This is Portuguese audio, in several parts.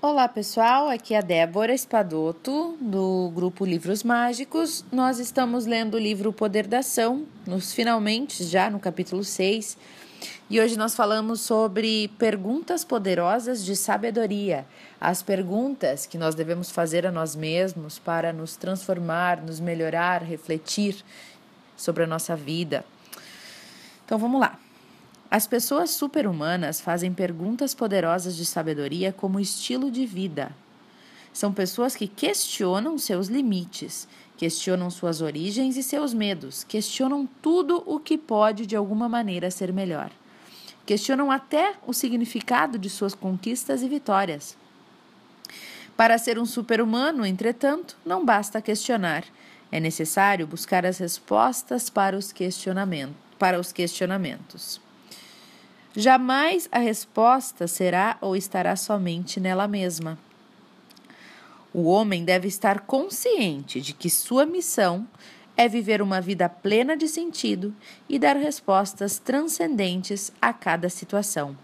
Olá pessoal, aqui é a Débora Espadoto do grupo Livros Mágicos. Nós estamos lendo o livro O Poder da Ação, nos finalmente já no capítulo 6. E hoje nós falamos sobre perguntas poderosas de sabedoria, as perguntas que nós devemos fazer a nós mesmos para nos transformar, nos melhorar, refletir sobre a nossa vida. Então vamos lá. As pessoas superhumanas fazem perguntas poderosas de sabedoria como estilo de vida. São pessoas que questionam seus limites, questionam suas origens e seus medos, questionam tudo o que pode de alguma maneira ser melhor. Questionam até o significado de suas conquistas e vitórias. Para ser um super-humano, entretanto, não basta questionar. É necessário buscar as respostas para os, para os questionamentos. Jamais a resposta será ou estará somente nela mesma. O homem deve estar consciente de que sua missão é viver uma vida plena de sentido e dar respostas transcendentes a cada situação.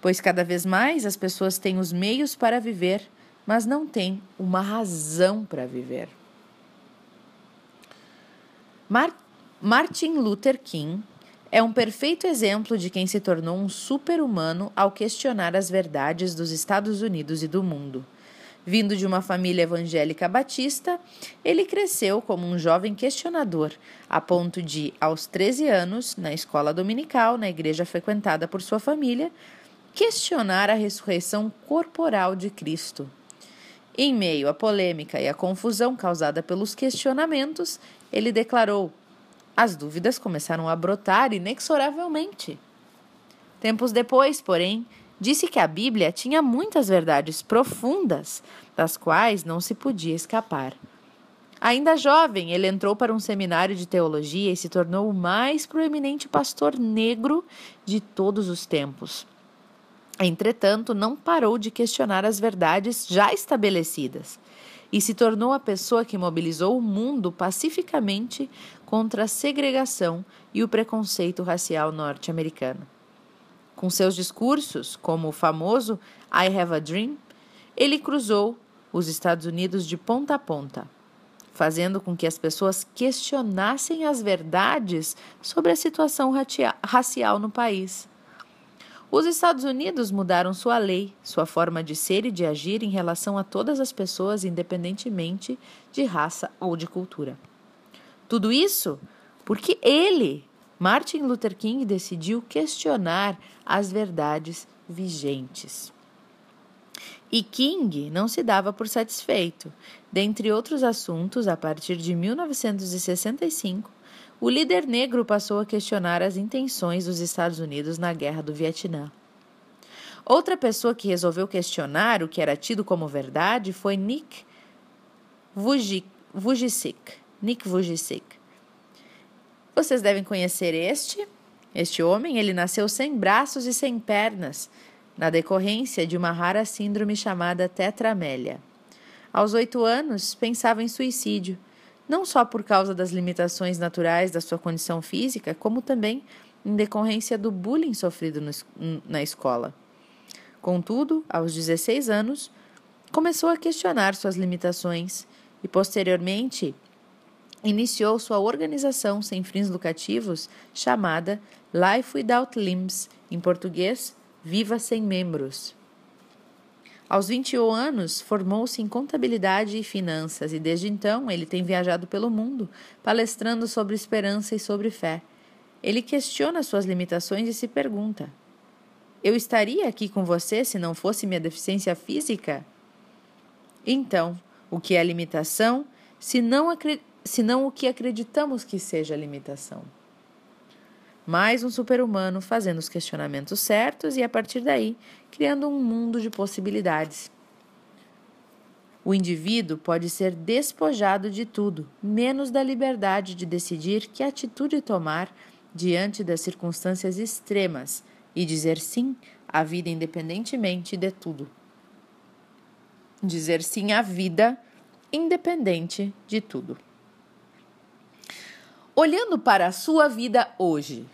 Pois cada vez mais as pessoas têm os meios para viver, mas não têm uma razão para viver. Martin Luther King é um perfeito exemplo de quem se tornou um super-humano ao questionar as verdades dos Estados Unidos e do mundo. Vindo de uma família evangélica batista, ele cresceu como um jovem questionador, a ponto de, aos 13 anos, na escola dominical, na igreja frequentada por sua família, questionar a ressurreição corporal de Cristo. Em meio à polêmica e à confusão causada pelos questionamentos, ele declarou: as dúvidas começaram a brotar inexoravelmente. Tempos depois, porém, disse que a Bíblia tinha muitas verdades profundas, das quais não se podia escapar. Ainda jovem, ele entrou para um seminário de teologia e se tornou o mais proeminente pastor negro de todos os tempos. Entretanto, não parou de questionar as verdades já estabelecidas e se tornou a pessoa que mobilizou o mundo pacificamente contra a segregação e o preconceito racial norte-americano. Com seus discursos, como o famoso I Have a Dream, ele cruzou os Estados Unidos de ponta a ponta, fazendo com que as pessoas questionassem as verdades sobre a situação racial no país. Os Estados Unidos mudaram sua lei, sua forma de ser e de agir em relação a todas as pessoas, independentemente de raça ou de cultura. Tudo isso porque ele, Martin Luther King, decidiu questionar as verdades vigentes. E King não se dava por satisfeito. Dentre outros assuntos, a partir de 1965, o líder negro passou a questionar as intenções dos Estados Unidos na Guerra do Vietnã. Outra pessoa que resolveu questionar o que era tido como verdade foi Nick Vujicic. Nick Vujicic. Vocês devem conhecer este. Este homem, ele nasceu sem braços e sem pernas, na decorrência de uma rara síndrome chamada tetramélia. Aos oito anos, pensava em suicídio não só por causa das limitações naturais da sua condição física, como também em decorrência do bullying sofrido no, na escola. Contudo, aos 16 anos, começou a questionar suas limitações e, posteriormente, iniciou sua organização sem fins lucrativos chamada Life Without Limbs, em português, Viva Sem Membros. Aos 21 anos, formou-se em contabilidade e finanças e desde então ele tem viajado pelo mundo, palestrando sobre esperança e sobre fé. Ele questiona suas limitações e se pergunta: Eu estaria aqui com você se não fosse minha deficiência física? Então, o que é limitação, se não, se não o que acreditamos que seja limitação? Mais um super-humano fazendo os questionamentos certos e, a partir daí, criando um mundo de possibilidades. O indivíduo pode ser despojado de tudo, menos da liberdade de decidir que atitude tomar diante das circunstâncias extremas e dizer sim à vida independentemente de tudo. Dizer sim à vida independente de tudo. Olhando para a sua vida hoje,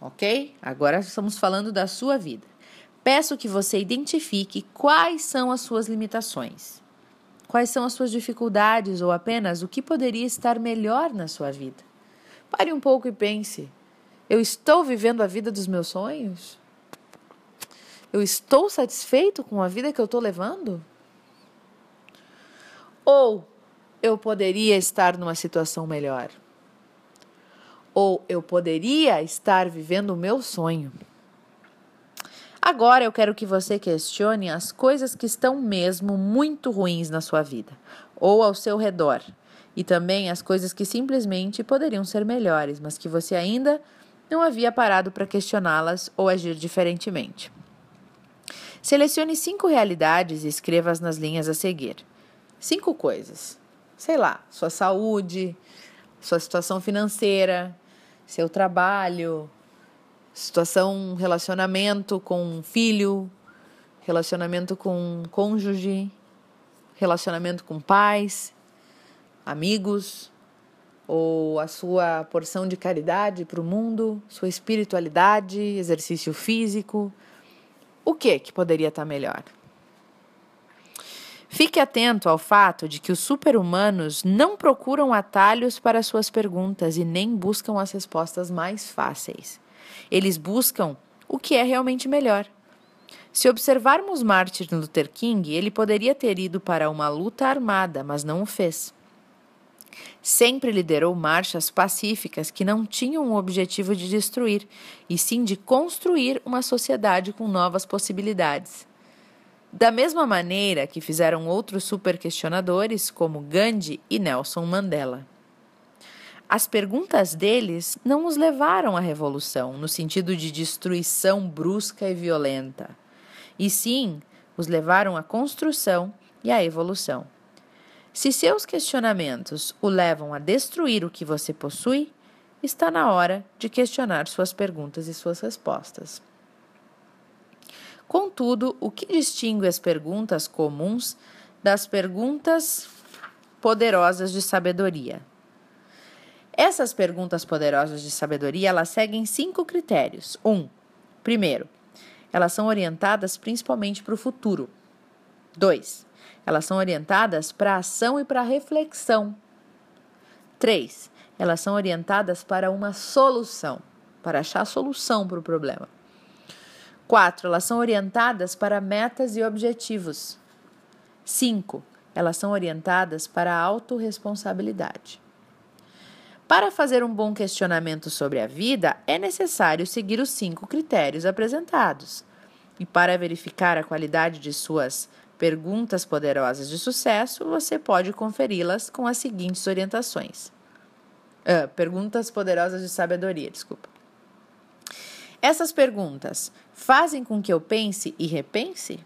ok? Agora estamos falando da sua vida. Peço que você identifique quais são as suas limitações, quais são as suas dificuldades ou apenas o que poderia estar melhor na sua vida. Pare um pouco e pense: eu estou vivendo a vida dos meus sonhos? Eu estou satisfeito com a vida que eu estou levando? Ou eu poderia estar numa situação melhor? Ou eu poderia estar vivendo o meu sonho? Agora eu quero que você questione as coisas que estão mesmo muito ruins na sua vida ou ao seu redor, e também as coisas que simplesmente poderiam ser melhores, mas que você ainda não havia parado para questioná-las ou agir diferentemente. Selecione cinco realidades e escreva-as nas linhas a seguir. Cinco coisas. Sei lá, sua saúde, sua situação financeira, seu trabalho, situação, relacionamento com filho, relacionamento com cônjuge, relacionamento com pais, amigos, ou a sua porção de caridade para o mundo, sua espiritualidade, exercício físico. O que que poderia estar melhor? Fique atento ao fato de que os super-humanos não procuram atalhos para suas perguntas e nem buscam as respostas mais fáceis. Eles buscam o que é realmente melhor. Se observarmos Martin Luther King, ele poderia ter ido para uma luta armada, mas não o fez. Sempre liderou marchas pacíficas que não tinham o objetivo de destruir, e sim de construir uma sociedade com novas possibilidades. Da mesma maneira que fizeram outros superquestionadores, como Gandhi e Nelson Mandela. As perguntas deles não os levaram à revolução, no sentido de destruição brusca e violenta, e sim os levaram à construção e à evolução. Se seus questionamentos o levam a destruir o que você possui, está na hora de questionar suas perguntas e suas respostas. Contudo, o que distingue as perguntas comuns das perguntas poderosas de sabedoria? Essas perguntas poderosas de sabedoria, elas seguem cinco critérios. Um, primeiro, elas são orientadas principalmente para o futuro. Dois, elas são orientadas para ação e para reflexão. Três, elas são orientadas para uma solução, para achar solução para o problema. Quatro, elas são orientadas para metas e objetivos. Cinco, elas são orientadas para a autorresponsabilidade. Para fazer um bom questionamento sobre a vida, é necessário seguir os cinco critérios apresentados. E para verificar a qualidade de suas perguntas poderosas de sucesso, você pode conferi-las com as seguintes orientações. Uh, perguntas poderosas de sabedoria, desculpa. Essas perguntas fazem com que eu pense e repense?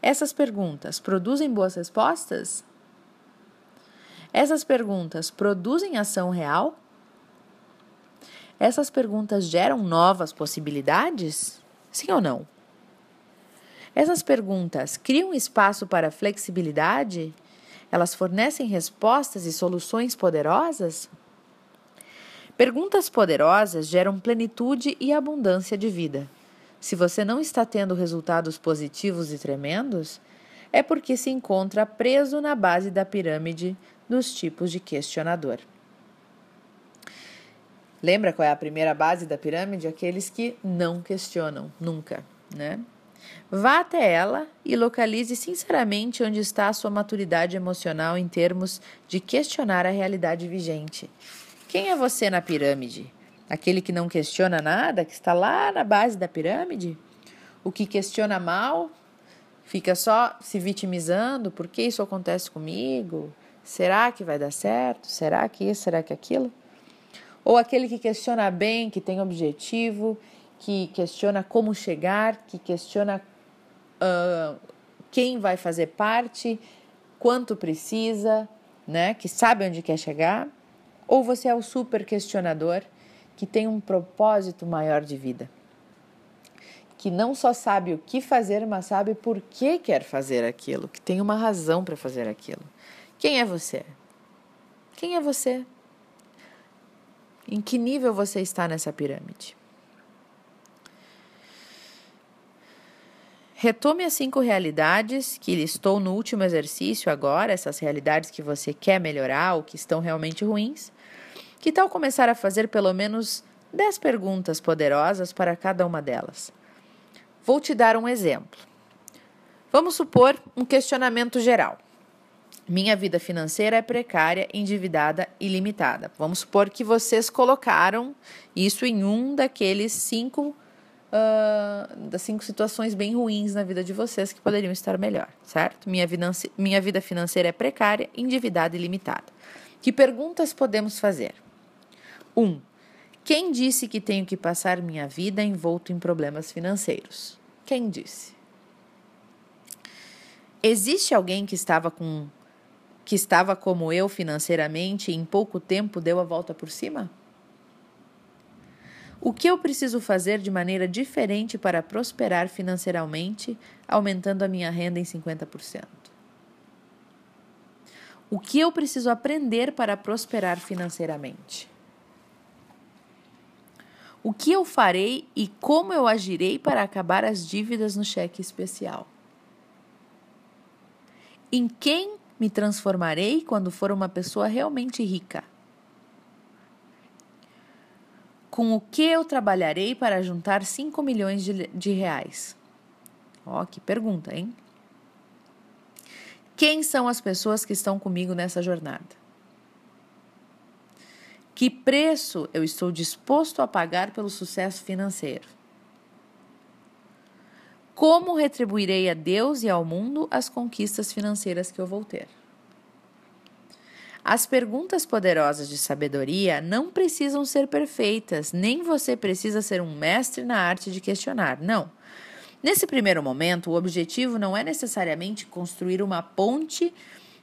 Essas perguntas produzem boas respostas? Essas perguntas produzem ação real? Essas perguntas geram novas possibilidades? Sim ou não? Essas perguntas criam espaço para flexibilidade? Elas fornecem respostas e soluções poderosas? Perguntas poderosas geram plenitude e abundância de vida. Se você não está tendo resultados positivos e tremendos, é porque se encontra preso na base da pirâmide dos tipos de questionador. Lembra qual é a primeira base da pirâmide? Aqueles que não questionam nunca, né? Vá até ela e localize sinceramente onde está a sua maturidade emocional em termos de questionar a realidade vigente. Quem é você na pirâmide? Aquele que não questiona nada, que está lá na base da pirâmide? O que questiona mal, fica só se vitimizando, por que isso acontece comigo? Será que vai dar certo? Será que isso? Será que aquilo? Ou aquele que questiona bem, que tem objetivo, que questiona como chegar, que questiona uh, quem vai fazer parte, quanto precisa, né? Que sabe onde quer chegar. Ou você é o super questionador que tem um propósito maior de vida. Que não só sabe o que fazer, mas sabe por que quer fazer aquilo, que tem uma razão para fazer aquilo. Quem é você? Quem é você? Em que nível você está nessa pirâmide? Retome as cinco realidades que listou no último exercício agora, essas realidades que você quer melhorar ou que estão realmente ruins. Que tal começar a fazer pelo menos 10 perguntas poderosas para cada uma delas? Vou te dar um exemplo. Vamos supor um questionamento geral. Minha vida financeira é precária, endividada e limitada. Vamos supor que vocês colocaram isso em um daqueles cinco uh, das cinco situações bem ruins na vida de vocês que poderiam estar melhor, certo? Minha minha vida financeira é precária, endividada e limitada. Que perguntas podemos fazer? 1. Um, quem disse que tenho que passar minha vida envolto em problemas financeiros? Quem disse? Existe alguém que estava com que estava como eu financeiramente e em pouco tempo deu a volta por cima? O que eu preciso fazer de maneira diferente para prosperar financeiramente, aumentando a minha renda em 50%? O que eu preciso aprender para prosperar financeiramente? O que eu farei e como eu agirei para acabar as dívidas no cheque especial? Em quem me transformarei quando for uma pessoa realmente rica? Com o que eu trabalharei para juntar 5 milhões de, de reais? Ó, oh, que pergunta, hein? Quem são as pessoas que estão comigo nessa jornada? Que preço eu estou disposto a pagar pelo sucesso financeiro? Como retribuirei a Deus e ao mundo as conquistas financeiras que eu vou ter? As perguntas poderosas de sabedoria não precisam ser perfeitas, nem você precisa ser um mestre na arte de questionar. Não. Nesse primeiro momento, o objetivo não é necessariamente construir uma ponte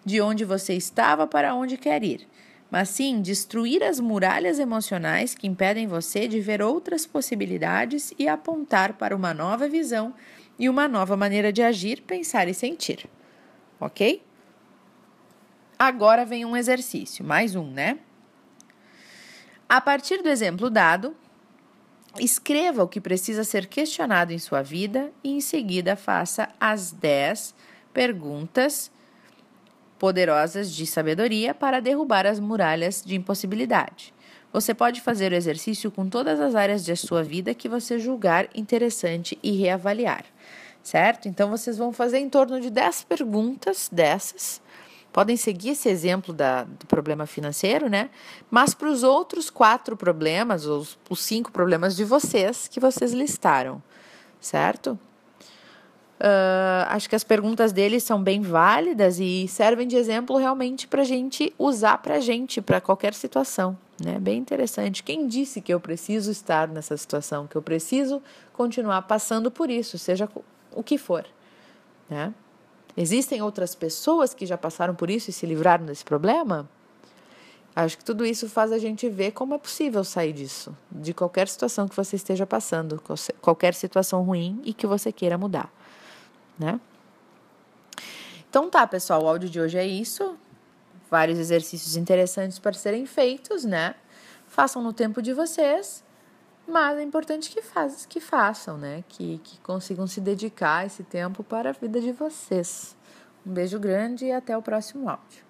de onde você estava para onde quer ir, mas sim destruir as muralhas emocionais que impedem você de ver outras possibilidades e apontar para uma nova visão e uma nova maneira de agir, pensar e sentir. Ok? Agora vem um exercício, mais um, né? A partir do exemplo dado, escreva o que precisa ser questionado em sua vida e em seguida faça as 10 perguntas poderosas de sabedoria para derrubar as muralhas de impossibilidade. Você pode fazer o exercício com todas as áreas de sua vida que você julgar interessante e reavaliar, certo? Então vocês vão fazer em torno de 10 perguntas dessas. Podem seguir esse exemplo da, do problema financeiro, né? Mas para os outros quatro problemas, os, os cinco problemas de vocês que vocês listaram, certo? Uh, acho que as perguntas dele são bem válidas e servem de exemplo realmente para a gente usar para gente, para qualquer situação. Né? Bem interessante. Quem disse que eu preciso estar nessa situação, que eu preciso continuar passando por isso, seja o que for? Né? Existem outras pessoas que já passaram por isso e se livraram desse problema? Acho que tudo isso faz a gente ver como é possível sair disso, de qualquer situação que você esteja passando, qualquer situação ruim e que você queira mudar né? Então tá, pessoal, o áudio de hoje é isso. Vários exercícios interessantes para serem feitos, né? Façam no tempo de vocês, mas é importante que, faz, que façam, né? Que, que consigam se dedicar esse tempo para a vida de vocês. Um beijo grande e até o próximo áudio.